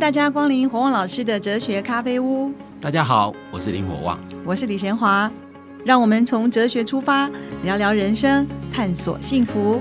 大家光临火旺老师的哲学咖啡屋。大家好，我是林火旺，我是李贤华。让我们从哲学出发，聊聊人生，探索幸福。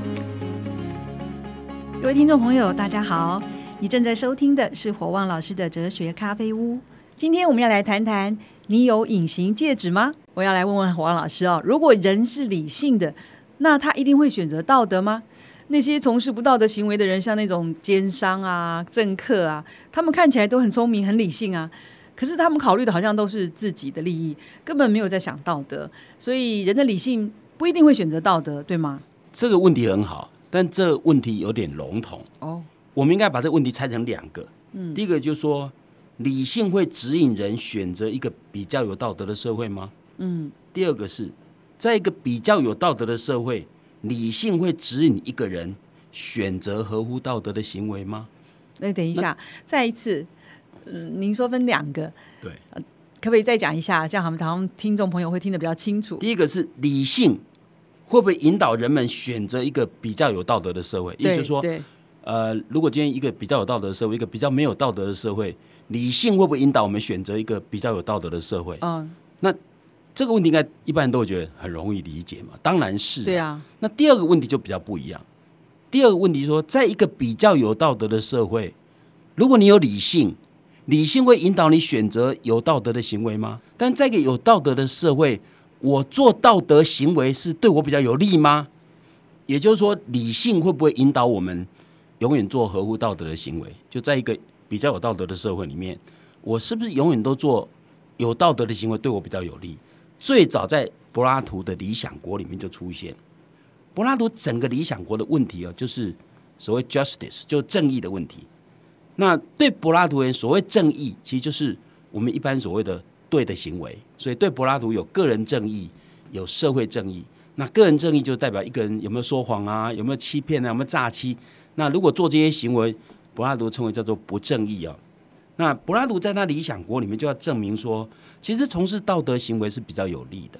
各位听众朋友，大家好，你正在收听的是火旺老师的哲学咖啡屋。今天我们要来谈谈，你有隐形戒指吗？我要来问问火旺老师哦，如果人是理性的，那他一定会选择道德吗？那些从事不道德行为的人，像那种奸商啊、政客啊，他们看起来都很聪明、很理性啊，可是他们考虑的好像都是自己的利益，根本没有在想道德。所以人的理性不一定会选择道德，对吗？这个问题很好，但这个问题有点笼统哦。我们应该把这个问题拆成两个。嗯，第一个就是说，理性会指引人选择一个比较有道德的社会吗？嗯。第二个是，在一个比较有道德的社会。理性会指引一个人选择合乎道德的行为吗？那等一下，再一次，嗯，您说分两个，对，可不可以再讲一下？这样他们他们听众朋友会听得比较清楚。第一个是理性会不会引导人们选择一个比较有道德的社会？也就是说，呃，如果今天一个比较有道德的社会，一个比较没有道德的社会，理性会不会引导我们选择一个比较有道德的社会？嗯，那。这个问题应该一般人都会觉得很容易理解嘛？当然是。对啊。那第二个问题就比较不一样。第二个问题说，在一个比较有道德的社会，如果你有理性，理性会引导你选择有道德的行为吗？但在一个有道德的社会，我做道德行为是对我比较有利吗？也就是说，理性会不会引导我们永远做合乎道德的行为？就在一个比较有道德的社会里面，我是不是永远都做有道德的行为，对我比较有利？最早在柏拉图的《理想国》里面就出现，柏拉图整个理想国的问题哦，就是所谓 justice，就正义的问题。那对柏拉图人，所谓正义，其实就是我们一般所谓的对的行为。所以对柏拉图有个人正义，有社会正义。那个人正义就代表一个人有没有说谎啊，有没有欺骗啊，有没有诈欺。那如果做这些行为，柏拉图称为叫做不正义啊。那柏拉图在他《理想国》里面就要证明说。其实从事道德行为是比较有利的，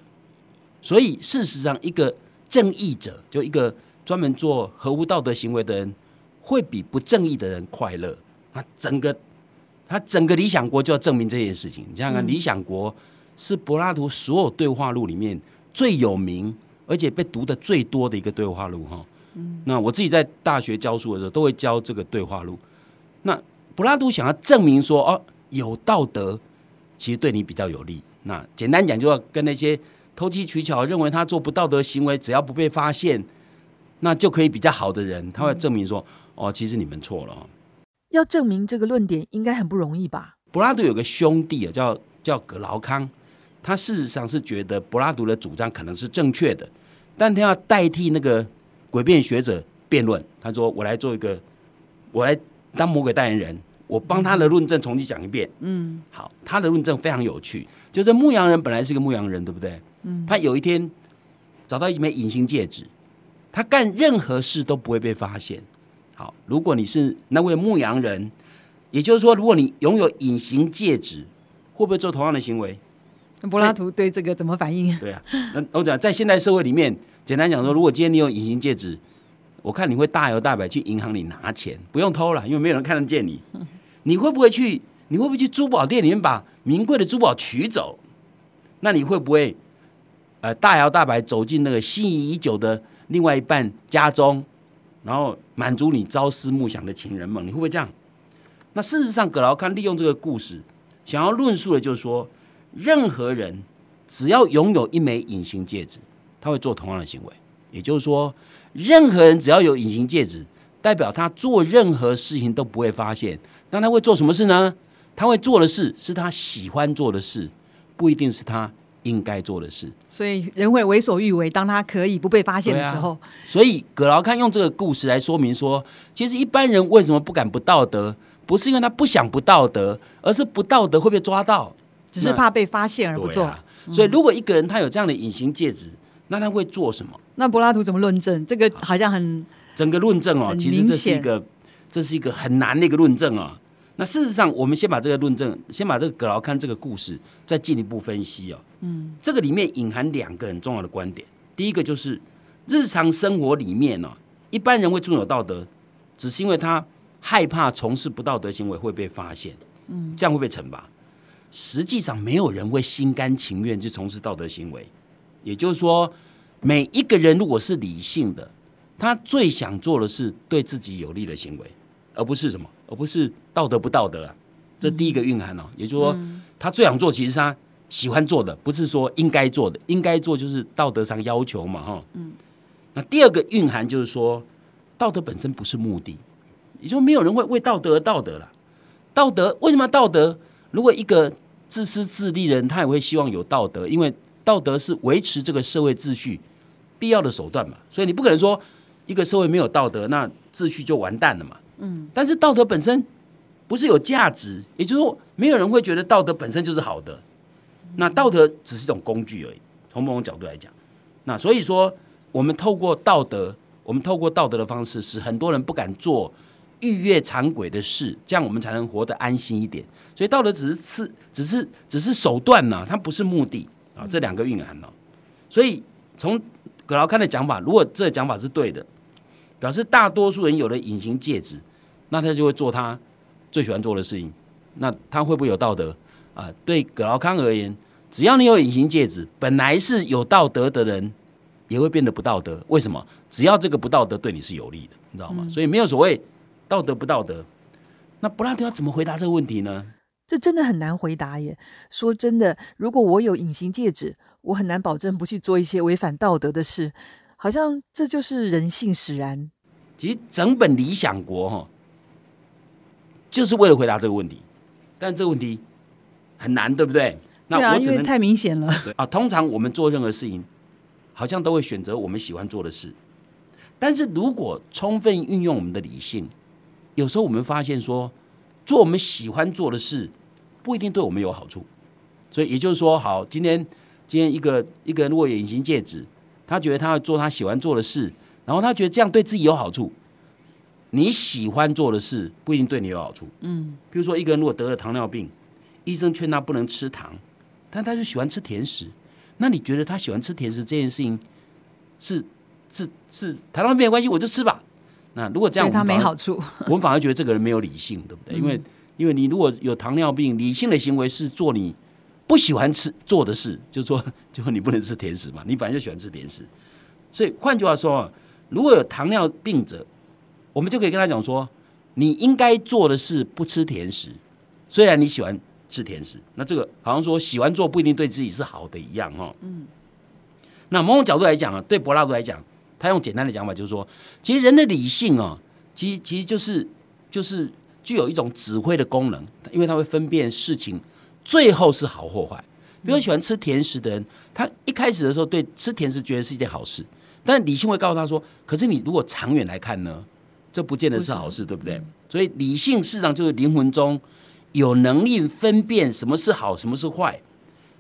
所以事实上，一个正义者，就一个专门做合乎道德行为的人，会比不正义的人快乐。他整个他整个理想国就要证明这件事情。你想想看，理想国是柏拉图所有对话录里面最有名，而且被读的最多的一个对话录哈。嗯，那我自己在大学教书的时候，都会教这个对话录。那柏拉图想要证明说，哦，有道德。其实对你比较有利。那简单讲，就要跟那些投机取巧、认为他做不道德行为，只要不被发现，那就可以比较好的人，他会证明说：哦，其实你们错了。要证明这个论点，应该很不容易吧？柏拉图有个兄弟啊，叫叫格劳康，他事实上是觉得柏拉图的主张可能是正确的，但他要代替那个诡辩学者辩论。他说：我来做一个，我来当魔鬼代言人。我帮他的论证重新讲一遍。嗯，好，他的论证非常有趣。就是牧羊人本来是个牧羊人，对不对？嗯，他有一天找到一枚隐形戒指，他干任何事都不会被发现。好，如果你是那位牧羊人，也就是说，如果你拥有隐形戒指，会不会做同样的行为？柏拉图对这个怎么反应？对啊，那我讲在现代社会里面，简单讲说，如果今天你有隐形戒指，我看你会大摇大摆去银行里拿钱，不用偷了，因为没有人看得见你。你会不会去？你会不会去珠宝店里面把名贵的珠宝取走？那你会不会呃大摇大摆走进那个心仪已久的另外一半家中，然后满足你朝思暮想的情人梦？你会不会这样？那事实上，葛劳康利用这个故事，想要论述的就是说，任何人只要拥有一枚隐形戒指，他会做同样的行为。也就是说，任何人只要有隐形戒指，代表他做任何事情都不会发现。那他会做什么事呢？他会做的事是他喜欢做的事，不一定是他应该做的事。所以人会为所欲为，当他可以不被发现的时候。所以葛劳康用这个故事来说明说，其实一般人为什么不敢不道德，不是因为他不想不道德，而是不道德会被抓到，只是怕被发现而不做。所以如果一个人他有这样的隐形戒指，那他会做什么？那柏拉图怎么论证？这个好像很整个论证哦，其实这是一个。这是一个很难的一个论证啊。那事实上，我们先把这个论证，先把这个葛劳康这个故事再进一步分析啊。嗯，这个里面隐含两个很重要的观点。第一个就是日常生活里面呢，一般人会遵守道德，只是因为他害怕从事不道德行为会被发现，嗯，这样会被惩罚。实际上，没有人会心甘情愿去从事道德行为。也就是说，每一个人如果是理性的，他最想做的是对自己有利的行为，而不是什么，而不是道德不道德啊。这第一个蕴含哦，也就是说，他最想做，其实他喜欢做的，不是说应该做的，应该做就是道德上要求嘛，哈。嗯。那第二个蕴含就是说，道德本身不是目的，也就没有人会为道德而道德了。道德为什么道德？如果一个自私自利的人，他也会希望有道德，因为道德是维持这个社会秩序必要的手段嘛。所以你不可能说一个社会没有道德，那秩序就完蛋了嘛。嗯。但是道德本身不是有价值，也就是说，没有人会觉得道德本身就是好的。那道德只是一种工具而已。从某种角度来讲，那所以说，我们透过道德，我们透过道德的方式，使很多人不敢做。逾越常轨的事，这样我们才能活得安心一点。所以道德只是次，只是只是手段呢，它不是目的啊。这两个蕴含了。所以从葛劳康的讲法，如果这个讲法是对的，表示大多数人有了隐形戒指，那他就会做他最喜欢做的事情。那他会不会有道德啊？对葛劳康而言，只要你有隐形戒指，本来是有道德的人也会变得不道德。为什么？只要这个不道德对你是有利的，你知道吗？所以没有所谓。道德不道德？那柏拉图要怎么回答这个问题呢？这真的很难回答耶。说真的，如果我有隐形戒指，我很难保证不去做一些违反道德的事。好像这就是人性使然。其实整本《理想国》哈，就是为了回答这个问题。但这个问题很难，对不对？那我因为太明显了。啊，通常我们做任何事情，好像都会选择我们喜欢做的事。但是如果充分运用我们的理性，有时候我们发现说，做我们喜欢做的事，不一定对我们有好处。所以也就是说，好，今天今天一个一个人如果有隐形戒指，他觉得他要做他喜欢做的事，然后他觉得这样对自己有好处。你喜欢做的事不一定对你有好处。嗯，比如说一个人如果得了糖尿病，医生劝他不能吃糖，但他就喜欢吃甜食。那你觉得他喜欢吃甜食这件事情是？是是，糖尿病没关系，我就吃吧。那如果这样，对他没好处，我们反而觉得这个人没有理性，对不对？因为因为你如果有糖尿病，理性的行为是做你不喜欢吃做的事，就说 就你不能吃甜食嘛，你本来就喜欢吃甜食。所以换句话说，如果有糖尿病者，我们就可以跟他讲说，你应该做的是不吃甜食，虽然你喜欢吃甜食，那这个好像说喜欢做不一定对自己是好的一样哈。嗯。那某种角度来讲啊，对柏拉图来讲。他用简单的讲法，就是说，其实人的理性啊，其实其实就是就是具有一种指挥的功能，因为他会分辨事情最后是好或坏。比如喜欢吃甜食的人，他一开始的时候对吃甜食觉得是一件好事，但理性会告诉他说，可是你如果长远来看呢，这不见得是好事，对不对？所以理性事实上就是灵魂中有能力分辨什么是好，什么是坏，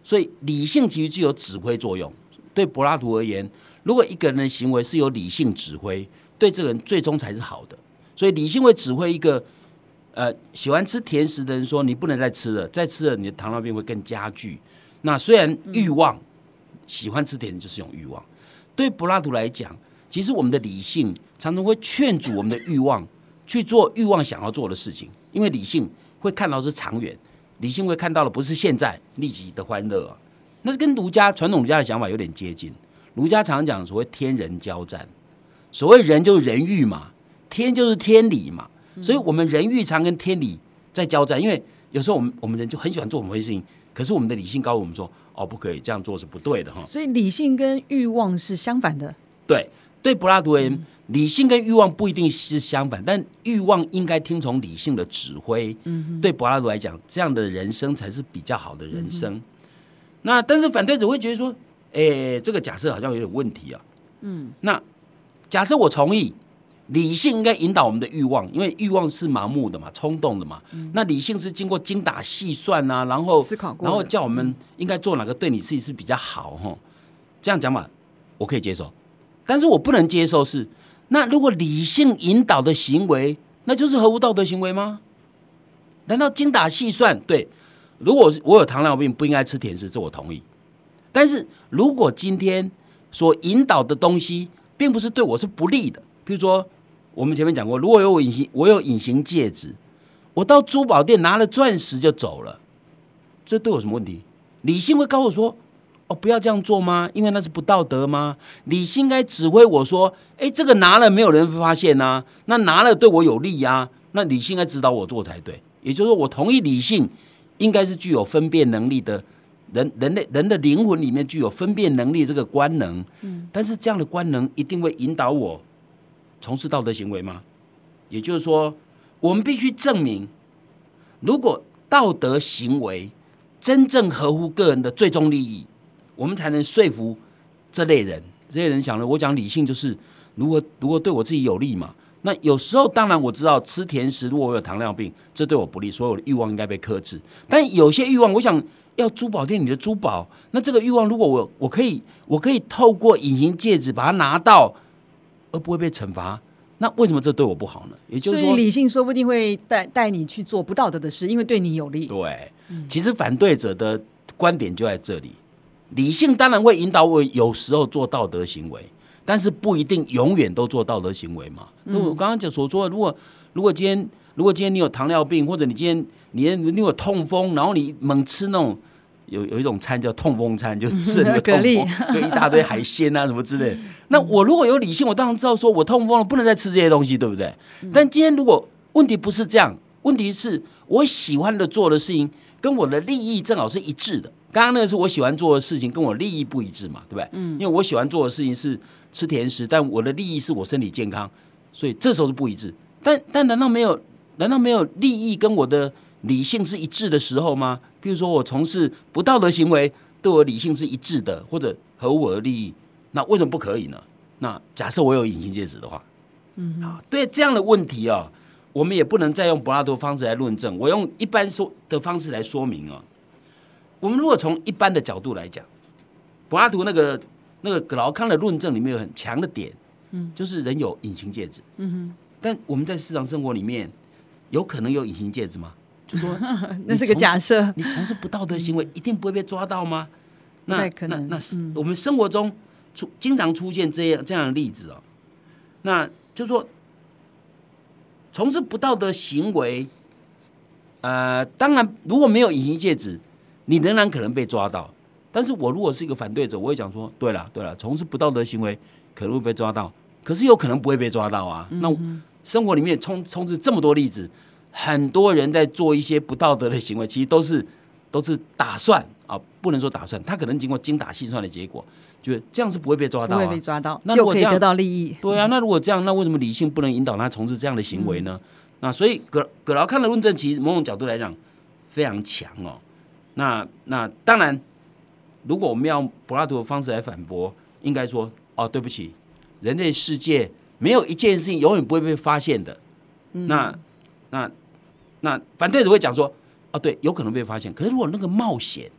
所以理性其实具有指挥作用。对柏拉图而言。如果一个人的行为是由理性指挥，对这个人最终才是好的。所以理性会指挥一个呃喜欢吃甜食的人说：“你不能再吃了，再吃了你的糖尿病会更加剧。”那虽然欲望喜欢吃甜食就是一种欲望，对柏拉图来讲，其实我们的理性常常会劝阻我们的欲望去做欲望想要做的事情，因为理性会看到是长远，理性会看到的不是现在立即的欢乐。那是跟儒家传统儒家的想法有点接近。儒家常讲所谓天人交战，所谓人就是人欲嘛，天就是天理嘛，所以我们人欲常跟天理在交战。因为有时候我们我们人就很喜欢做某些事情，可是我们的理性告诉我们说，哦，不可以这样做是不对的哈。所以理性跟欲望是相反的。对，对柏拉图而言，理性跟欲望不一定是相反，但欲望应该听从理性的指挥。嗯，对柏拉图来讲，这样的人生才是比较好的人生。那但是反对者会觉得说。哎，这个假设好像有点问题啊。嗯，那假设我同意，理性应该引导我们的欲望，因为欲望是盲目的嘛，冲动的嘛。那理性是经过精打细算啊，然后思考过，然后叫我们应该做哪个对你自己是比较好哈。这样讲法我可以接受，但是我不能接受是，那如果理性引导的行为，那就是合乎道德行为吗？难道精打细算？对，如果我有糖尿病，不应该吃甜食，这我同意。但是如果今天所引导的东西并不是对我是不利的，比如说我们前面讲过，如果有隐形，我有隐形戒指，我到珠宝店拿了钻石就走了，这对我什么问题？理性会告诉我说：“哦，不要这样做吗？因为那是不道德吗？”理性应该指挥我说：“哎，这个拿了没有人发现呐？那拿了对我有利呀？那理性应该指导我做才对。也就是说，我同意理性应该是具有分辨能力的人，人类人的灵魂里面具有分辨能力这个官能。嗯，但是这样的官能一定会引导我从事道德行为吗？也就是说，我们必须证明，如果道德行为。真正合乎个人的最终利益，我们才能说服这类人。这些人想了，我讲理性就是，如果如果对我自己有利嘛。那有时候当然我知道吃甜食，如果我有糖尿病，这对我不利，所有的欲望应该被克制。但有些欲望，我想要珠宝店里的珠宝，那这个欲望如果我我可以我可以透过隐形戒指把它拿到，而不会被惩罚。那为什么这对我不好呢？也就是说，理性说不定会带带你去做不道德的事，因为对你有利。对，其实反对者的观点就在这里。理性当然会引导我有时候做道德行为，但是不一定永远都做道德行为嘛。那我刚刚讲所说，如果如果今天如果今天你有糖尿病，或者你今天你你有痛风，然后你猛吃那种。有有一种餐叫痛风餐，就吃那个痛风，就一大堆海鲜啊什么之类。那我如果有理性，我当然知道说我痛风了，不能再吃这些东西，对不对？但今天如果问题不是这样，问题是我喜欢的做的事情跟我的利益正好是一致的。刚刚那个是我喜欢做的事情，跟我利益不一致嘛，对不对？嗯。因为我喜欢做的事情是吃甜食，但我的利益是我身体健康，所以这时候是不一致。但但难道没有？难道没有利益跟我的理性是一致的时候吗？比如说，我从事不道德行为，对我理性是一致的，或者合我的利益，那为什么不可以呢？那假设我有隐形戒指的话，嗯，啊，对这样的问题啊，我们也不能再用柏拉图方式来论证。我用一般说的方式来说明啊。我们如果从一般的角度来讲，柏拉图那个那个葛劳康的论证里面有很强的点，嗯，就是人有隐形戒指，嗯哼，但我们在日常生活里面有可能有隐形戒指吗？就说 那是个假设，你从事不道德行为一定不会被抓到吗？那可能，那是我们生活中出经常出现这样这样的例子哦。那就说从事不道德行为，呃，当然如果没有隐形戒指，你仍然可能被抓到。但是我如果是一个反对者，我会讲说，对了对了，从事不道德行为可能会被抓到，可是有可能不会被抓到啊。那生活里面充充斥这么多例子。很多人在做一些不道德的行为，其实都是都是打算啊，不能说打算，他可能经过精打细算的结果，就是这样是不会被抓到，不会被抓到，那如果这样得到利益，对啊，那如果这样，那为什么理性不能引导他从事这样的行为呢？那所以葛葛劳康的论证，其实某种角度来讲非常强哦。那那当然，如果我们要柏拉图的方式来反驳，应该说哦，对不起，人类世界没有一件事情永远不会被发现的，那。那那反对者会讲说，哦，对，有可能被发现。可是如果那个冒险，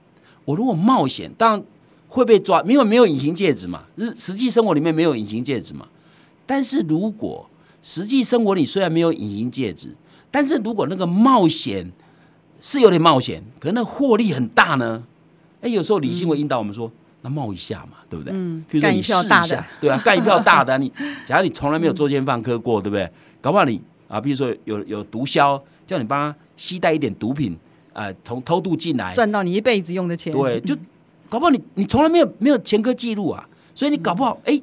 我如果冒险，当然会被抓，因为没有隐形戒指嘛。日实际生活里面没有隐形戒指嘛。但是如果实际生活里虽然没有隐形戒指，但是如果那个冒险是有点冒险，可是那获利很大呢？哎，有时候理性会引导我们说，那冒一下嘛，对不对？嗯。比如说你试一下，对啊，干一票大的。你 假如你从来没有作奸犯科过，对不对？搞不好你。啊，比如说有有毒枭叫你帮他携带一点毒品，啊，从偷渡进来赚到你一辈子用的钱，对，就搞不好你你从来没有没有前科记录啊，所以你搞不好，哎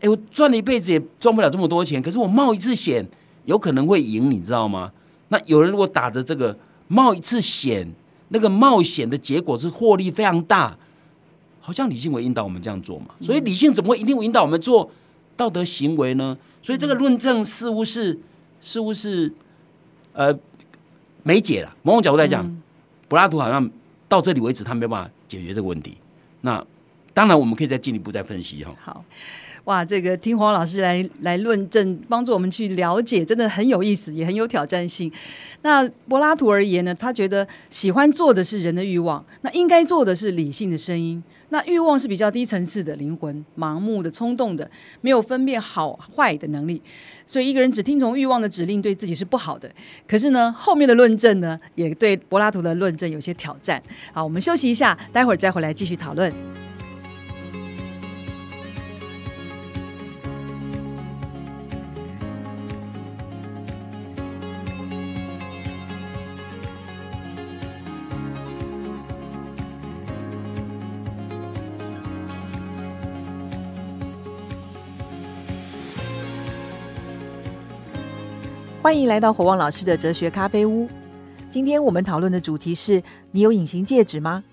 哎，我赚了一辈子也赚不了这么多钱，可是我冒一次险有可能会赢，你知道吗？那有人如果打着这个冒一次险，那个冒险的结果是获利非常大，好像理性会引导我们这样做嘛？所以理性怎么会一定会引导我们做道德行为呢？所以这个论证似乎是。似乎是，呃，没解了。某种角度来讲，柏拉图好像到这里为止，他没办法解决这个问题。那当然，我们可以再进一步再分析哈。好。哇，这个听黄老师来来论证，帮助我们去了解，真的很有意思，也很有挑战性。那柏拉图而言呢，他觉得喜欢做的是人的欲望，那应该做的是理性的声音。那欲望是比较低层次的灵魂，盲目的、冲动的，没有分辨好坏的能力。所以一个人只听从欲望的指令，对自己是不好的。可是呢，后面的论证呢，也对柏拉图的论证有些挑战。好，我们休息一下，待会儿再回来继续讨论。欢迎来到火旺老师的哲学咖啡屋。今天我们讨论的主题是：你有隐形戒指吗？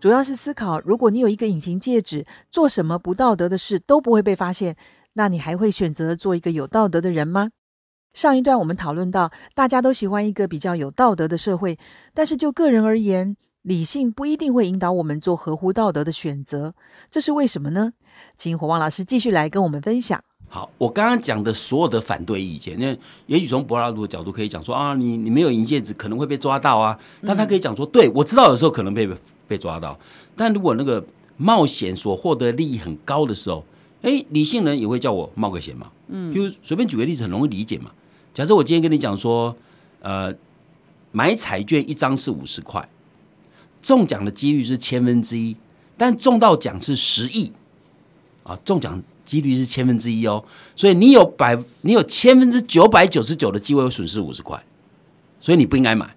主要是思考，如果你有一个隐形戒指，做什么不道德的事都不会被发现，那你还会选择做一个有道德的人吗？上一段我们讨论到，大家都喜欢一个比较有道德的社会，但是就个人而言，理性不一定会引导我们做合乎道德的选择，这是为什么呢？请火旺老师继续来跟我们分享。好，我刚刚讲的所有的反对意见，那也许从柏拉图的角度可以讲说啊，你你没有银戒指可能会被抓到啊，但他可以讲说，对我知道有时候可能被被抓到，但如果那个冒险所获得利益很高的时候，哎，理性人也会叫我冒个险嘛，嗯，就随便举个例子，很容易理解嘛。假设我今天跟你讲说，呃，买彩券一张是五十块，中奖的几率是千分之一，但中到奖是十亿，啊，中奖几率是千分之一哦，所以你有百，你有千分之九百九十九的机会会损失五十块，所以你不应该买。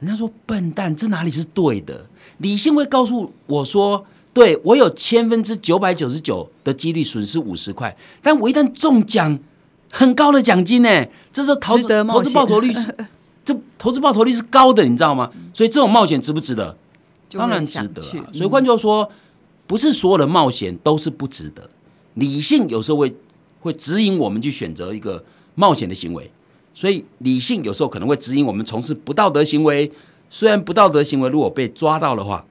人家说笨蛋，这哪里是对的？理性会告诉我说，对我有千分之九百九十九的几率损失五十块，但我一旦中奖。很高的奖金呢，这时候投资投资报酬率是，这投资报酬率是高的，你知道吗？所以这种冒险值不值得？当然值得。所以换句话说，不是所有的冒险都是不值得。理性有时候会会指引我们去选择一个冒险的行为，所以理性有时候可能会指引我们从事不道德行为。虽然不道德行为如果被抓到的话，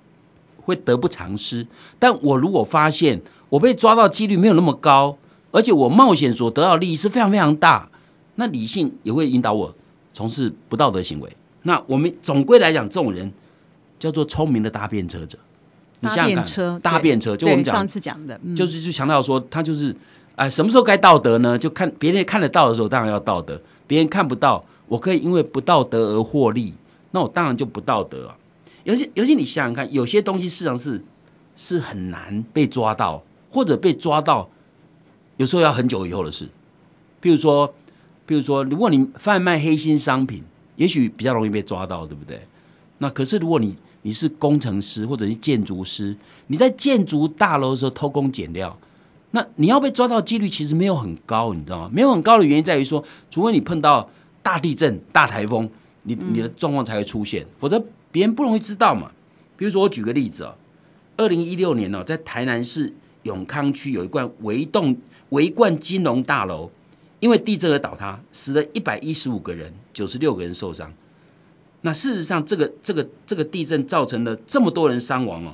会得不偿失，但我如果发现我被抓到几率没有那么高。而且我冒险所得到利益是非常非常大，那理性也会引导我从事不道德行为。那我们总归来讲，这种人叫做聪明的搭便车者。搭便车，搭便车，就我们上次讲的，就是就强调说，他就是哎，什么时候该道德呢？就看别人看得到的时候，当然要道德；别人看不到，我可以因为不道德而获利，那我当然就不道德啊。尤其尤其你想想看，有些东西事实上是是很难被抓到，或者被抓到。有时候要很久以后的事，譬如说，譬如说，如果你贩卖黑心商品，也许比较容易被抓到，对不对？那可是如果你你是工程师或者是建筑师，你在建筑大楼的时候偷工减料，那你要被抓到几率其实没有很高，你知道吗？没有很高的原因在于说，除非你碰到大地震、大台风，你你的状况才会出现，否则别人不容易知道嘛。比如说，我举个例子哦，二零一六年呢，在台南市永康区有一罐围栋。围冠金融大楼因为地震而倒塌，死了一百一十五个人，九十六个人受伤。那事实上，这个这个这个地震造成了这么多人伤亡哦。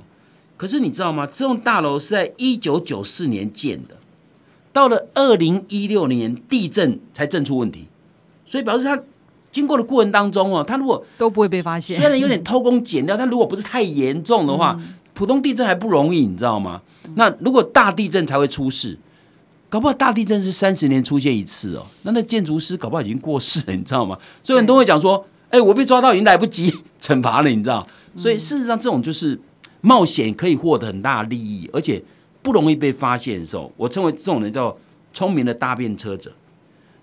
可是你知道吗？这栋大楼是在一九九四年建的，到了二零一六年地震才震出问题，所以表示它经过的过程当中哦，它如果都不会被发现。虽然有点偷工减料，但如果不是太严重的话，普通地震还不容易，你知道吗？那如果大地震才会出事。搞不好大地震是三十年出现一次哦，那那建筑师搞不好已经过世了，你知道吗？所以很多人会讲说：“哎，我被抓到已经来不及 惩罚了，你知道？”所以事实上，这种就是冒险可以获得很大的利益，而且不容易被发现的时候，我称为这种人叫聪明的搭便车者。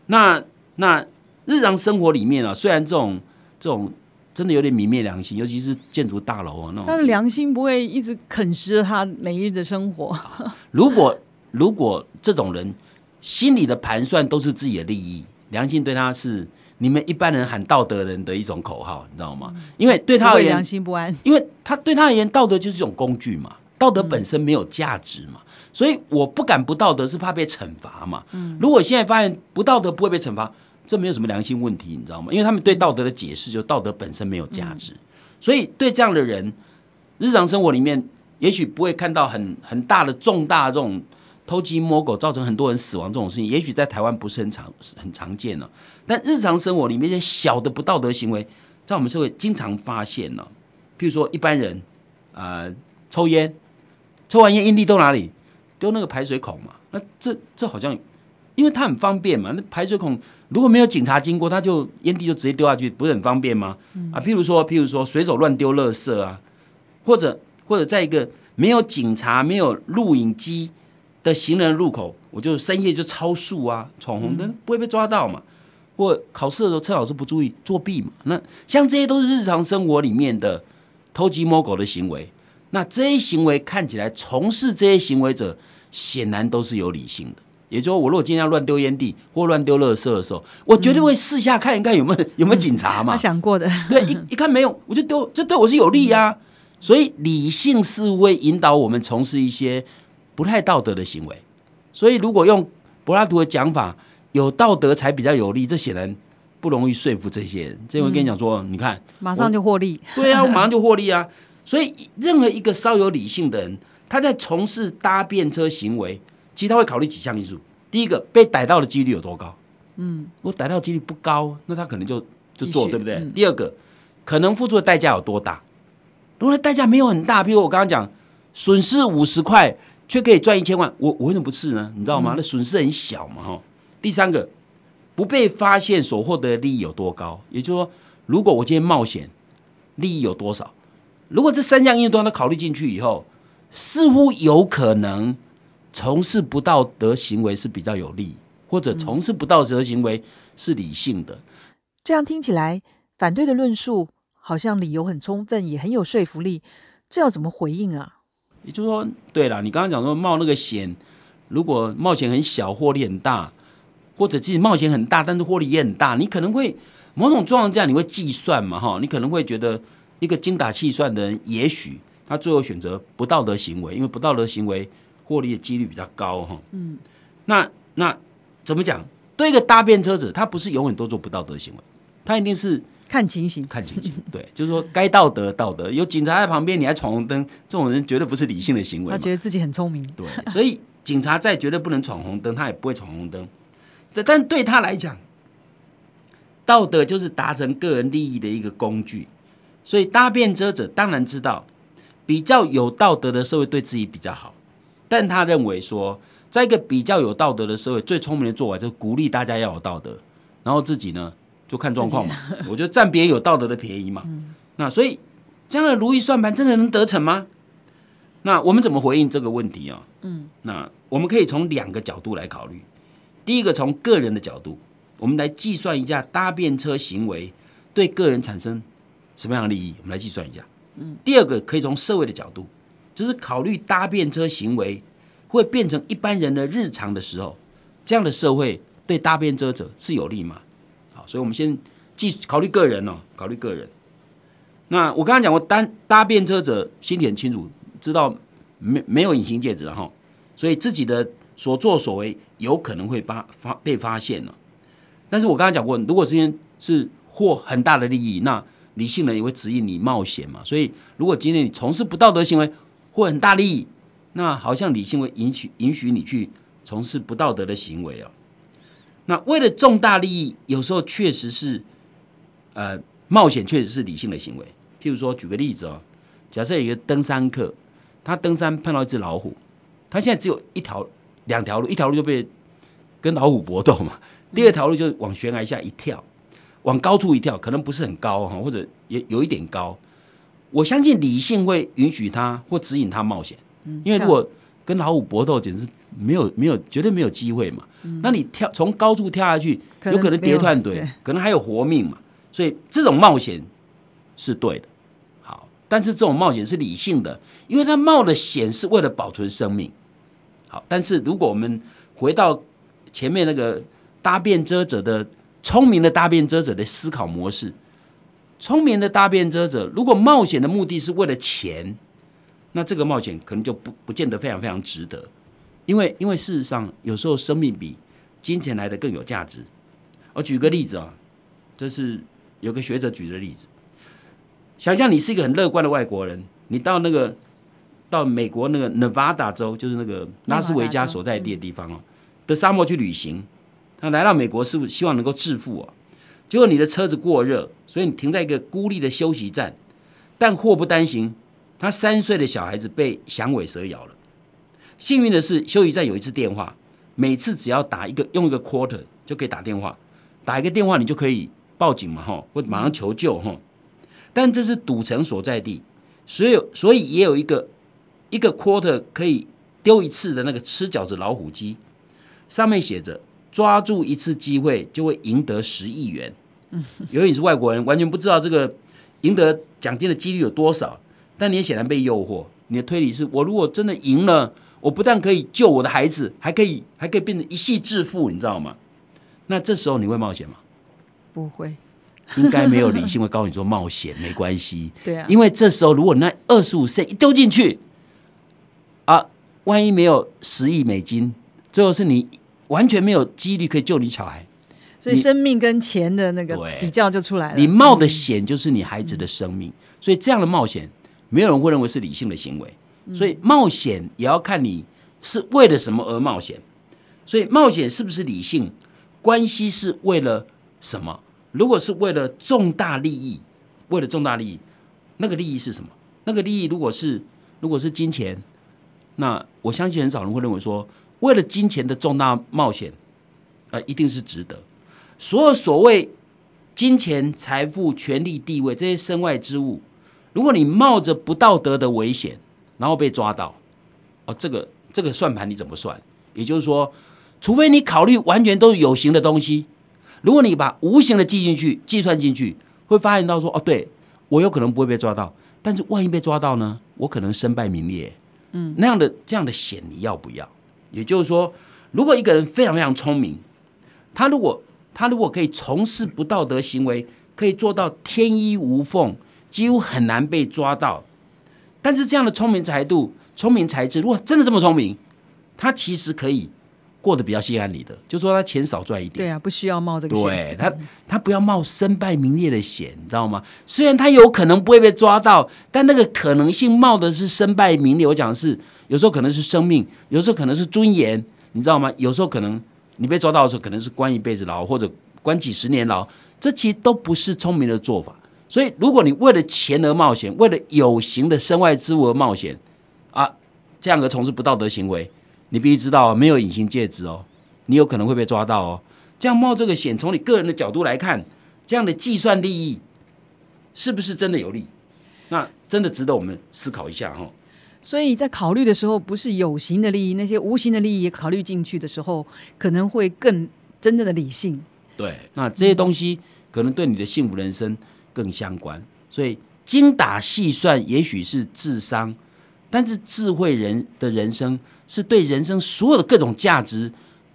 那那日常生活里面啊，虽然这种这种真的有点泯灭良心，尤其是建筑大楼啊那种，但是良心不会一直啃食他每日的生活。如果如果这种人心里的盘算都是自己的利益，良心对他是你们一般人喊道德人的一种口号，你知道吗？因为对他而言，良心不安，因为他对他而言，道德就是一种工具嘛，道德本身没有价值嘛，所以我不敢不道德，是怕被惩罚嘛。嗯，如果现在发现不道德不会被惩罚，这没有什么良心问题，你知道吗？因为他们对道德的解释就道德本身没有价值，所以对这样的人，日常生活里面也许不会看到很很大的重大这种。偷鸡摸狗造成很多人死亡这种事情，也许在台湾不是很常很常见了。但日常生活里面一些小的不道德行为，在我们社会经常发现呢。譬如说，一般人啊抽烟，抽完烟烟蒂丢哪里？丢那个排水孔嘛。那这这好像，因为它很方便嘛。那排水孔如果没有警察经过，他就烟蒂就直接丢下去，不是很方便吗？啊，譬如说，譬如说随手乱丢垃圾啊，或者或者在一个没有警察、没有录影机。的行人路口，我就深夜就超速啊，闯红灯不会被抓到嘛？或考试的时候趁老师不注意作弊嘛？那像这些都是日常生活里面的偷鸡摸狗的行为。那这些行为看起来从事这些行为者显然都是有理性的，也就是说，我如果今天要乱丢烟蒂或乱丢垃圾的时候，我绝对会试下看一看有没有有没有警察嘛 他。想过的，对，一一看没有，我就丢，这对我是有利啊。所以理性是会引导我们从事一些不太道德的行为。所以如果用柏拉图的讲法，有道德才比较有利，这显然不容易说服这些人。这我跟你讲说，你看，马上就获利。对啊，我 马上就获利啊。所以任何一个稍有理性的人，他在从事搭便车行为，其实他会考虑几项因素。第一个，被逮到的几率有多高？嗯，如果逮到的几率不高，那他可能就就做，对不对？嗯第二个，可能付出的代价有多大？如果代价没有很大，比如我刚刚讲，损失五十块却可以赚一千万，我我为什么不试呢？你知道吗？那损失很小嘛，哈。第三个，不被发现所获得的利益有多高？也就是说，如果我今天冒险，利益有多少？如果这三项因素都考虑进去以后，似乎有可能从事不道德行为是比较有利，或者从事不道德行为是理性的。这样听起来，反对的论述好像理由很充分，也很有说服力。这要怎么回应啊？也就是说，对了，你刚刚讲说冒那个险，如果冒险很小，获利很大，或者自己冒险很大，但是获利也很大，你可能会某种状况下你会计算嘛，哈，你可能会觉得一个精打细算的人，也许他最后选择不道德行为，因为不道德行为获利的几率比较高，哈，嗯，那那怎么讲？对一个搭便车者，他不是永远都做不道德行为，他一定是看情形，看情形，对，就是说该道德道德，有警察在旁边，你还闯红灯，这种人绝对不是理性的行为。他觉得自己很聪明。对，所以警察在绝对不能闯红灯，他也不会闯红灯。但但对他来讲，道德就是达成个人利益的一个工具。所以搭便车者当然知道，比较有道德的社会对自己比较好，但他认为说，在一个比较有道德的社会，最聪明的做法就是鼓励大家要有道德，然后自己呢就看状况嘛。我觉得占别人有道德的便宜嘛。那所以这样的如意算盘真的能得逞吗？那我们怎么回应这个问题啊？嗯，那我们可以从两个角度来考虑。第一个，从个人的角度，我们来计算一下搭便车行为对个人产生什么样的利益，我们来计算一下。嗯，第二个可以从社会的角度，就是考虑搭便车行为会变成一般人的日常的时候，这样的社会对搭便车者是有利吗？好，所以我们先计考虑个人哦，考虑个人。那我刚刚讲过，单搭便车者心里很清楚，知道没没有隐形戒指了哈，所以自己的所作所为有可能会发发被发现了。但是我刚刚讲过，如果今天是获很大的利益，那理性人也会指引你冒险嘛。所以如果今天你从事不道德行为或很大利益，那好像理性会允许允许你去从事不道德的行为哦。那为了重大利益，有时候确实是呃冒险，确实是理性的行为。譬如说，举个例子哦，假设有一个登山客，他登山碰到一只老虎，他现在只有一条、两条路，一条路就被跟老虎搏斗嘛，第二条路就是往悬崖下一跳，往高处一跳，可能不是很高哈，或者也有一点高。我相信理性会允许他或指引他冒险，因为如果跟老虎搏斗，简直没有没有绝对没有机会嘛。那你跳从高处跳下去，可有可能跌断腿可能还有活命嘛。所以这种冒险是对的。好，但是这种冒险是理性的，因为他冒的险是为了保存生命。好，但是如果我们回到前面那个搭便遮者的聪明的搭便遮者的思考模式，聪明的搭便遮者如果冒险的目的是为了钱，那这个冒险可能就不不见得非常非常值得，因为因为事实上有时候生命比金钱来的更有价值。我举个例子啊，这是有个学者举的例子，想象你是一个很乐观的外国人，你到那个到美国那个 Nevada 州，就是那个拉斯维加所在地的地方哦的沙漠去旅行，那来到美国是希望能够致富啊，结果你的车子过热，所以你停在一个孤立的休息站，但祸不单行，他三岁的小孩子被响尾蛇咬了。幸运的是，休息站有一次电话，每次只要打一个用一个 quarter 就可以打电话，打一个电话你就可以报警嘛哈，或马上求救哈。但这是赌城所在地，所以所以也有一个一个 quarter 可以丢一次的那个吃饺子老虎机，上面写着抓住一次机会就会赢得十亿元。由于你是外国人，完全不知道这个赢得奖金的几率有多少，但你也显然被诱惑。你的推理是我如果真的赢了，我不但可以救我的孩子，还可以还可以变成一夕致富，你知道吗？那这时候你会冒险吗？不会，应该没有理性会告诉你说冒险没关系，对啊，因为这时候如果那二十五岁一丢进去，啊，万一没有十亿美金，最后是你完全没有几率可以救你小孩。所以生命跟钱的那个比较就出来了。你冒的险就是你孩子的生命，所以这样的冒险，没有人会认为是理性的行为。所以冒险也要看你是为了什么而冒险。所以冒险是不是理性，关系是为了什么？如果是为了重大利益，为了重大利益，那个利益是什么？那个利益如果是如果是金钱，那我相信很少人会认为说，为了金钱的重大冒险，呃，一定是值得。所有所谓金钱、财富、权力、地位这些身外之物，如果你冒着不道德的危险，然后被抓到，哦，这个这个算盘你怎么算？也就是说，除非你考虑完全都是有形的东西，如果你把无形的记进去、计算进去，会发现到说，哦，对我有可能不会被抓到，但是万一被抓到呢，我可能身败名裂。嗯，那样的这样的险你要不要？也就是说，如果一个人非常非常聪明，他如果他如果可以从事不道德行为，可以做到天衣无缝，几乎很难被抓到。但是这样的聪明才度、聪明才智，如果真的这么聪明，他其实可以过得比较心安理得，就说他钱少赚一点。对啊，不需要冒这个险。对他，他不要冒身败名裂的险，你知道吗？虽然他有可能不会被抓到，但那个可能性冒的是身败名裂。我讲的是，有时候可能是生命，有时候可能是尊严，你知道吗？有时候可能你被抓到的时候，可能是关一辈子牢，或者关几十年牢，这其实都不是聪明的做法。所以，如果你为了钱而冒险，为了有形的身外之物而冒险，啊，这样的从事不道德行为，你必须知道，没有隐形戒指哦，你有可能会被抓到哦。这样冒这个险，从你个人的角度来看，这样的计算利益是不是真的有利？那真的值得我们思考一下哈、所以在考虑的时候，不是有形的利益，那些无形的利益也考虑进去的时候，可能会更真正的理性。对，那这些东西可能对你的幸福人生更相关。所以精打细算也许是智商，但是智慧人的人生是对人生所有的各种价值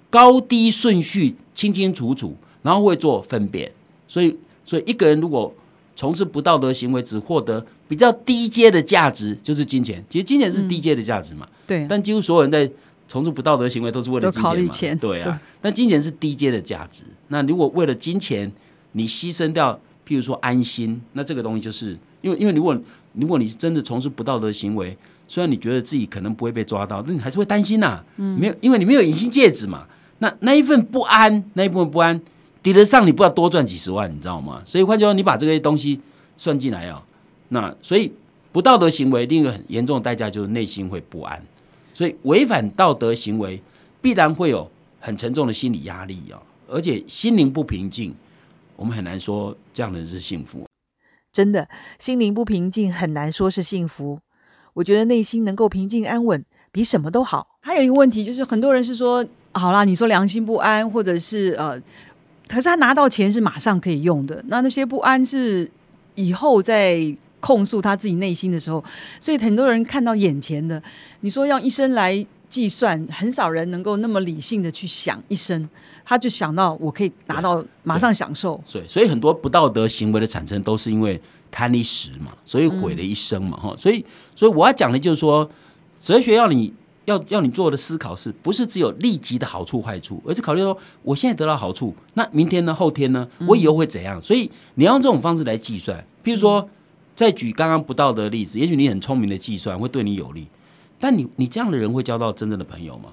高低顺序清清楚楚，然后会做分辨。所以，所以一个人如果从事不道德行为，只获得比较低阶的价值，就是金钱。其实金钱是低阶的价值嘛。对，但几乎所有人在从事不道德行为都是为了金钱嘛，钱对对啊。但金钱是低阶的价值，那如果为了金钱，你牺牲掉，譬如说安心，那这个东西就是因为因为如果如果你是真的从事不道德行为，虽然你觉得自己可能不会被抓到，但你还是会担心呐、嗯，没有，因为你没有隐形戒指嘛。那那一份不安，那一部分不安，抵得上你不要多赚几十万，你知道吗？所以换句话说，你把这些东西算进来啊、那所以不道德行为另一个很严重的代价就是内心会不安。所以违反道德行为必然会有很沉重的心理压力啊，而且心灵不平静，我们很难说这样的人是幸福。真的心灵不平静，很难说是幸福。我觉得内心能够平静安稳，比什么都好。还有一个问题就是，很多人是说，好啦，你说良心不安，或者是呃，可是他拿到钱是马上可以用的，那那些不安是以后在控诉他自己内心的时候，所以很多人看到眼前的，你说用一生来计算，很少人能够那么理性的去想一生，他就想到我可以拿到马上享受，所以，所以很多不道德行为的产生都是因为贪一时嘛，所以毁了一生嘛，哈、所以，所以我要讲的就是说，哲学要你要要你做的思考是不是只有立即的好处坏处，而是考虑说我现在得到好处，那明天呢，后天呢，我以后会怎样？所以你要用这种方式来计算。譬如说，再举刚刚不道德的例子，也许你很聪明的计算会对你有利，但你你这样的人会交到真正的朋友吗？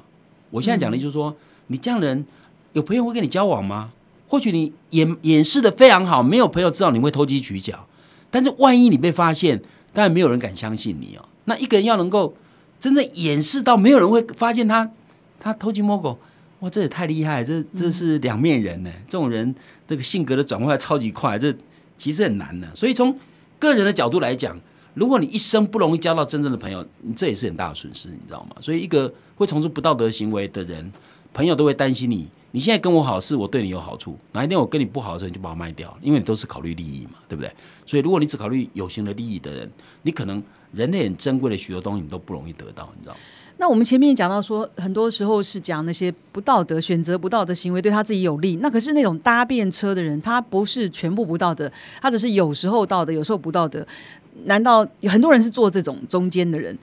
我现在讲的就是说，你这样的人有朋友会跟你交往吗？或许你掩掩饰的非常好，没有朋友知道你会投机取巧，但是万一你被发现，当然没有人敢相信你哦。那一个人要能够真正掩饰到没有人会发现他他偷鸡摸狗，哇，这也太厉害！这这是两面人呢，这种人这个性格的转换超级快，这其实很难的。所以从个人的角度来讲，如果你一生不容易交到真正的朋友，这也是很大的损失，你知道吗？所以一个会从事不道德行为的人，朋友都会担心你。你现在跟我好，是我对你有好处；哪一天我跟你不好的时候，你就把我卖掉，因为你都是考虑利益嘛，对不对？所以如果你只考虑有形的利益的人，你可能人类很珍贵的许多东西你都不容易得到，你知道吗？那我们前面也讲到说，很多时候是讲那些不道德、选择不道德行为对他自己有利。那可是那种搭便车的人，他不是全部不道德，他只是有时候道德，有时候不道德。难道很多人是做这种中间的人？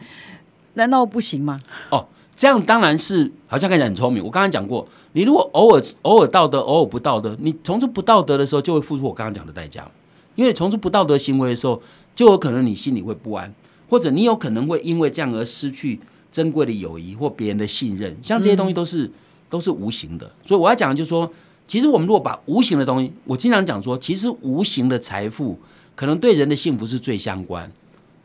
难道不行吗？哦，这样当然是好像看起来很聪明。我刚刚讲过，你如果偶尔偶尔道德，偶尔不道德，你从事不道德的时候，就会付出我刚刚讲的代价。因为从事不道德行为的时候，就有可能你心里会不安，或者你有可能会因为这样而失去。珍贵的友谊或别人的信任，像这些东西都是都是无形的。所以我要讲的就是说，其实我们如果把无形的东西，我经常讲说，其实无形的财富可能对人的幸福是最相关。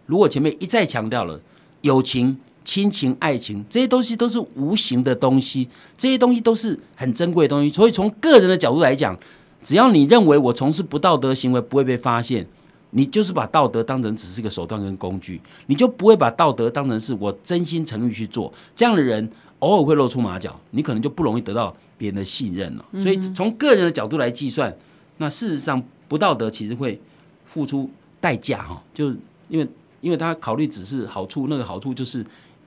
如果前面一再强调了友情、亲情、爱情这些东西都是无形的东西，这些东西都是很珍贵的东西。所以从个人的角度来讲，只要你认为我从事不道德行为不会被发现。你就是把道德当成只是一个手段跟工具，你就不会把道德当成是我真心诚意去做。这样的人偶尔会露出马脚，你可能就不容易得到别人的信任了。所以从个人的角度来计算，那事实上不道德其实会付出代价哈，就因为因为他考虑只是好处，那个好处就是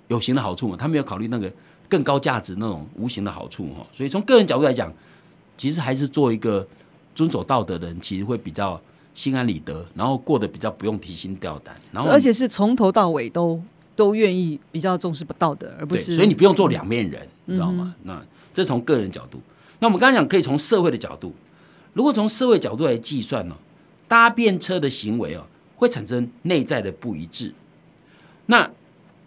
有形的好处嘛，他没有考虑那个更高价值那种无形的好处哈。所以从个人角度来讲，其实还是做一个遵守道德的人，其实会比较。心安理得，然后过得比较不用提心吊胆，然后而且是从头到尾都都愿意比较重视不道德，而不是所以你不用做两面人，你知道吗？那这从个人角度，那我们刚刚讲可以从社会的角度，如果从社会角度来计算呢，搭便车的行为哦会产生内在的不一致。那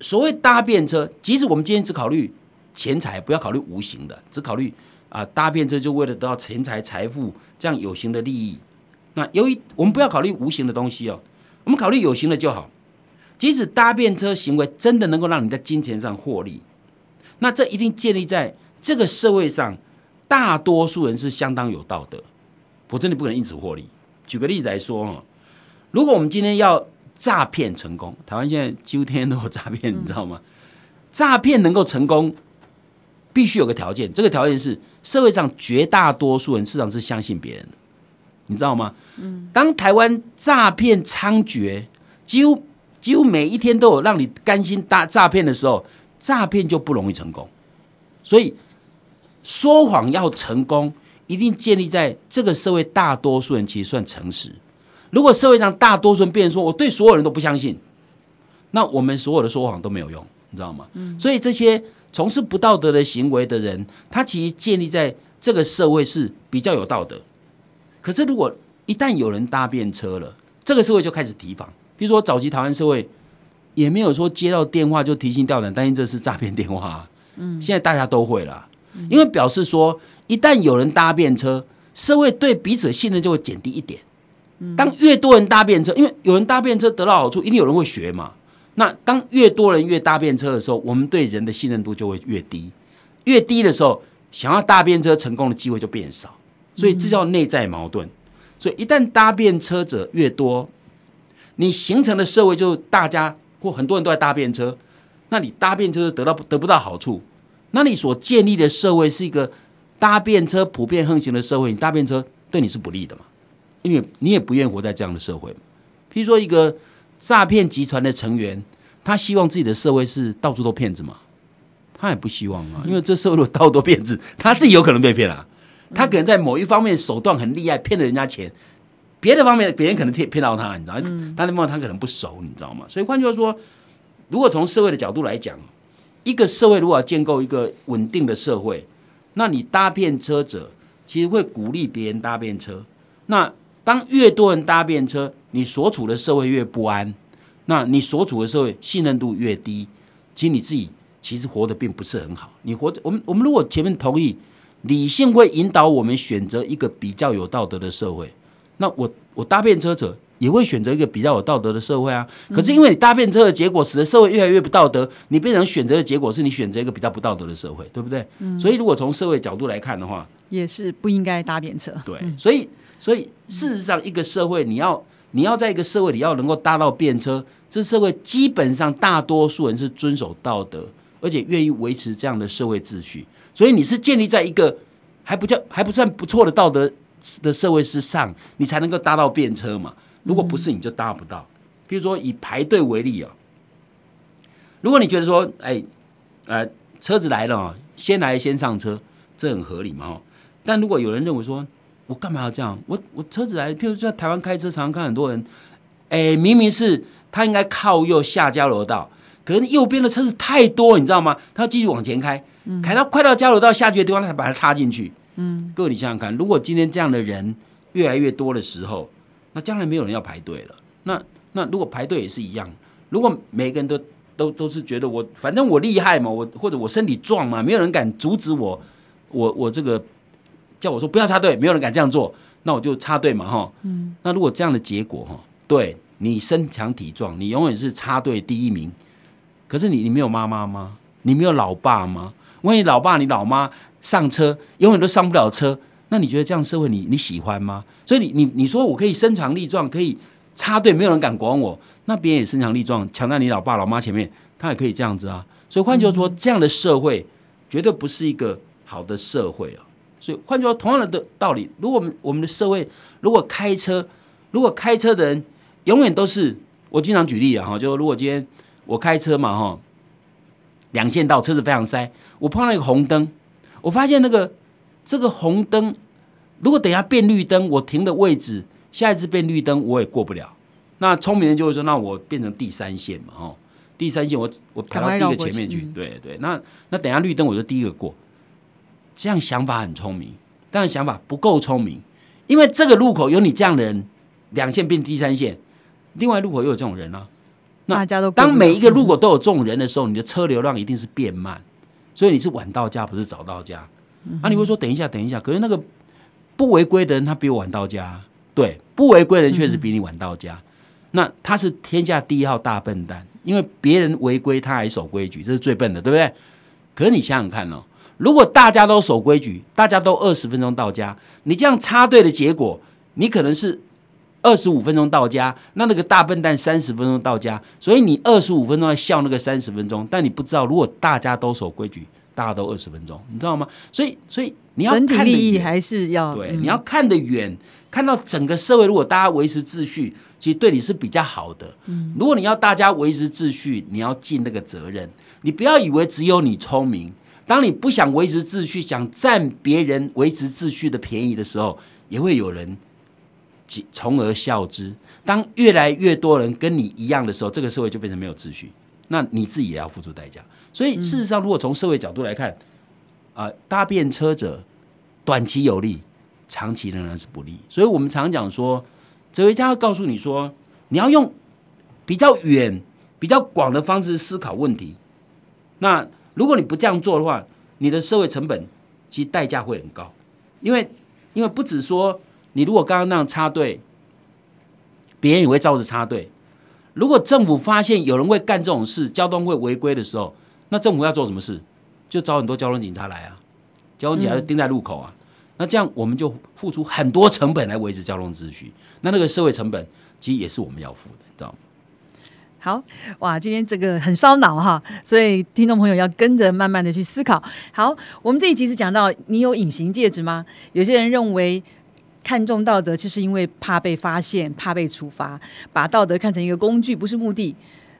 所谓搭便车，即使我们今天只考虑钱财，不要考虑无形的，只考虑啊搭便车就为了得到钱财财富这样有形的利益。那由于我们不要考虑无形的东西哦，我们考虑有形的就好。即使搭便车行为真的能够让你在金钱上获利，那这一定建立在这个社会上大多数人是相当有道德，否则你不可能因此获利。举个例子来说哈，如果我们今天要诈骗成功，台湾现在几乎天天都有诈骗，你知道吗？诈骗能够成功，必须有个条件，这个条件是社会上绝大多数人事实上是相信别人的。你知道吗？嗯，当台湾诈骗猖獗，几乎几乎每一天都有让你甘心搭诈骗的时候，诈骗就不容易成功。所以说谎要成功，一定建立在这个社会大多数人其实算诚实。如果社会上大多数人变成说我对所有人都不相信，那我们所有的说谎都没有用，你知道吗？嗯，所以这些从事不道德的行为的人，他其实建立在这个社会是比较有道德。可是，如果一旦有人搭便车了，这个社会就开始提防。比如说，早期台湾社会也没有说接到电话就提心吊胆，担心这是诈骗电话。嗯，现在大家都会了，因为表示说，一旦有人搭便车，社会对彼此的信任就会减低一点。当越多人搭便车，因为有人搭便车得到好处，一定有人会学嘛。那当越多人越搭便车的时候，我们对人的信任度就会越低。越低的时候，想要搭便车成功的机会就变少。所以这叫内在矛盾。所以一旦搭便车者越多，你形成的社会就大家或很多人都在搭便车，那你搭便车得到得不到好处，那你所建立的社会是一个搭便车普遍横行的社会，你搭便车对你是不利的嘛？因为你也不愿意活在这样的社会。譬如说一个诈骗集团的成员，他希望自己的社会是到处都骗子嘛？他也不希望啊，因为这社会如果到处都骗子，他自己有可能被骗了。他可能在某一方面手段很厉害，骗了人家钱；别的方面，别人可能骗骗到他，你知道吗？但那方面他可能不熟，你知道吗？所以换句话说，如果从社会的角度来讲，一个社会如果要建构一个稳定的社会，那你搭便车者其实会鼓励别人搭便车。那当越多人搭便车，你所处的社会越不安，那你所处的社会信任度越低，其实你自己其实活得并不是很好。你活着，我们我们如果前面同意。理性会引导我们选择一个比较有道德的社会。那我我搭便车者也会选择一个比较有道德的社会啊。可是因为你搭便车的结果，使得社会越来越不道德，你变成选择的结果是你选择一个比较不道德的社会，对不对？所以如果从社会角度来看的话，也是不应该搭便车。对，所以所以事实上，一个社会你要你要在一个社会里要能够搭到便车，这社会基本上大多数人是遵守道德，而且愿意维持这样的社会秩序。所以你是建立在一个还不叫还不算不错的道德的社会之上，你才能够搭到便车嘛。如果不是，你就搭不到。比如说以排队为例啊，如果你觉得说，哎，呃，车子来了哦，先来先上车，这很合理嘛哦。但如果有人认为说，我干嘛要这样？我我车子来，譬如在台湾开车，常常看很多人，哎，明明是他应该靠右下交流道，可是右边的车子太多，你知道吗？他要继续往前开，开到快到交流道下去的地方，他才把它插进去。嗯，各位你想想看，如果今天这样的人越来越多的时候，那将来没有人要排队了。那那如果排队也是一样，如果每个人都都都是觉得我反正我厉害嘛，我或者我身体壮嘛，没有人敢阻止我，我我这个叫我说不要插队，没有人敢这样做，那我就插队嘛哈。嗯，那如果这样的结果哈，对你身强体壮，你永远是插队第一名。可是你你没有妈妈吗？你没有老爸吗？万一老爸你老妈？上车永远都上不了车，那你觉得这样社会你你喜欢吗？所以你你你说我可以身强力壮，可以插队，没有人敢管我。那别人也身强力壮，抢在你老爸老妈前面，他也可以这样子啊。所以换句话说，这样的社会绝对不是一个好的社会啊。所以换句话说，同样的的道理，如果我们我们的社会如果开车，如果开车的人永远都是我经常举例啊哈，就如果今天我开车嘛哈，两线道车子非常塞，我碰到一个红灯。我发现那个这个红灯，如果等下变绿灯，我停的位置下一次变绿灯我也过不了。那聪明人就会说，那我变成第三线嘛，哈，第三线我我排到第一个前面去，对对。那那等下绿灯我就第一个过，这样想法很聪明，但是想法不够聪明，因为这个路口有你这样的人，两线变第三线，另外路口又有这种人啊。大家都当每一个路口都有这种人的时候，你的车流量一定是变慢。所以你是晚到家，不是早到家。啊，你会说等一下，等一下。可是那个不违规的人，他比我晚到家。对，不违规的人确实比你晚到家。那他是天下第一号大笨蛋，因为别人违规他还守规矩，这是最笨的，对不对？可是你想想看哦，如果大家都守规矩，大家都二十分钟到家，你这样插队的结果，你可能是。二十五分钟到家，那那个大笨蛋三十分钟到家，所以你二十五分钟在笑那个三十分钟，但你不知道，如果大家都守规矩，大家都二十分钟，你知道吗？所以，所以你要整体利益还是要对，你要看得远，看到整个社会，如果大家维持秩序，其实对你是比较好的。嗯，如果你要大家维持秩序，你要尽那个责任，你不要以为只有你聪明，当你不想维持秩序，想占别人维持秩序的便宜的时候，也会有人。从而效之。当越来越多人跟你一样的时候，这个社会就变成没有秩序。那你自己也要付出代价。所以事实上，如果从社会角度来看，啊，搭便车者短期有利，长期仍然是不利。所以我们常讲说，哲学家会告诉你说，你要用比较远、比较广的方式思考问题。那如果你不这样做的话，你的社会成本其实代价会很高，因为因为不止说。你如果刚刚那样插队，别人也会照着插队。如果政府发现有人会干这种事，交通会违规的时候，那政府要做什么事？就找很多交通警察来啊，交通警察就盯在路口啊。那这样我们就付出很多成本来维持交通秩序。那那个社会成本其实也是我们要付的，知道吗？好哇，今天这个很烧脑哈，所以听众朋友要跟着慢慢的去思考。好，我们这一集是讲到你有隐形戒指吗？有些人认为。看重道德，就是因为怕被发现、怕被处罚，把道德看成一个工具，不是目的。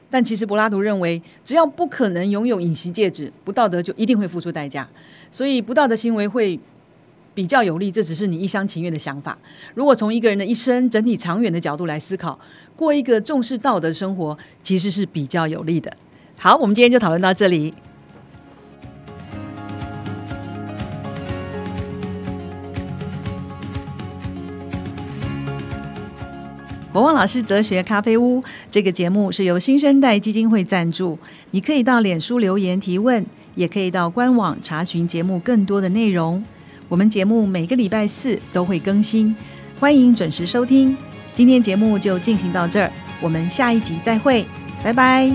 但其实柏拉图认为，只要不可能拥有隐形戒指，不道德就一定会付出代价。所以不道德行为会比较有利，这只是你一厢情愿的想法。如果从一个人的一生整体长远的角度来思考，过一个重视道德生活，其实是比较有利的。好，我们今天就讨论到这里。国旺老师哲学咖啡屋这个节目是由新生代基金会赞助，你可以到脸书留言提问，也可以到官网查询节目更多的内容。我们节目每个礼拜四都会更新，欢迎准时收听。今天节目就进行到这儿，我们下一集再会，拜拜。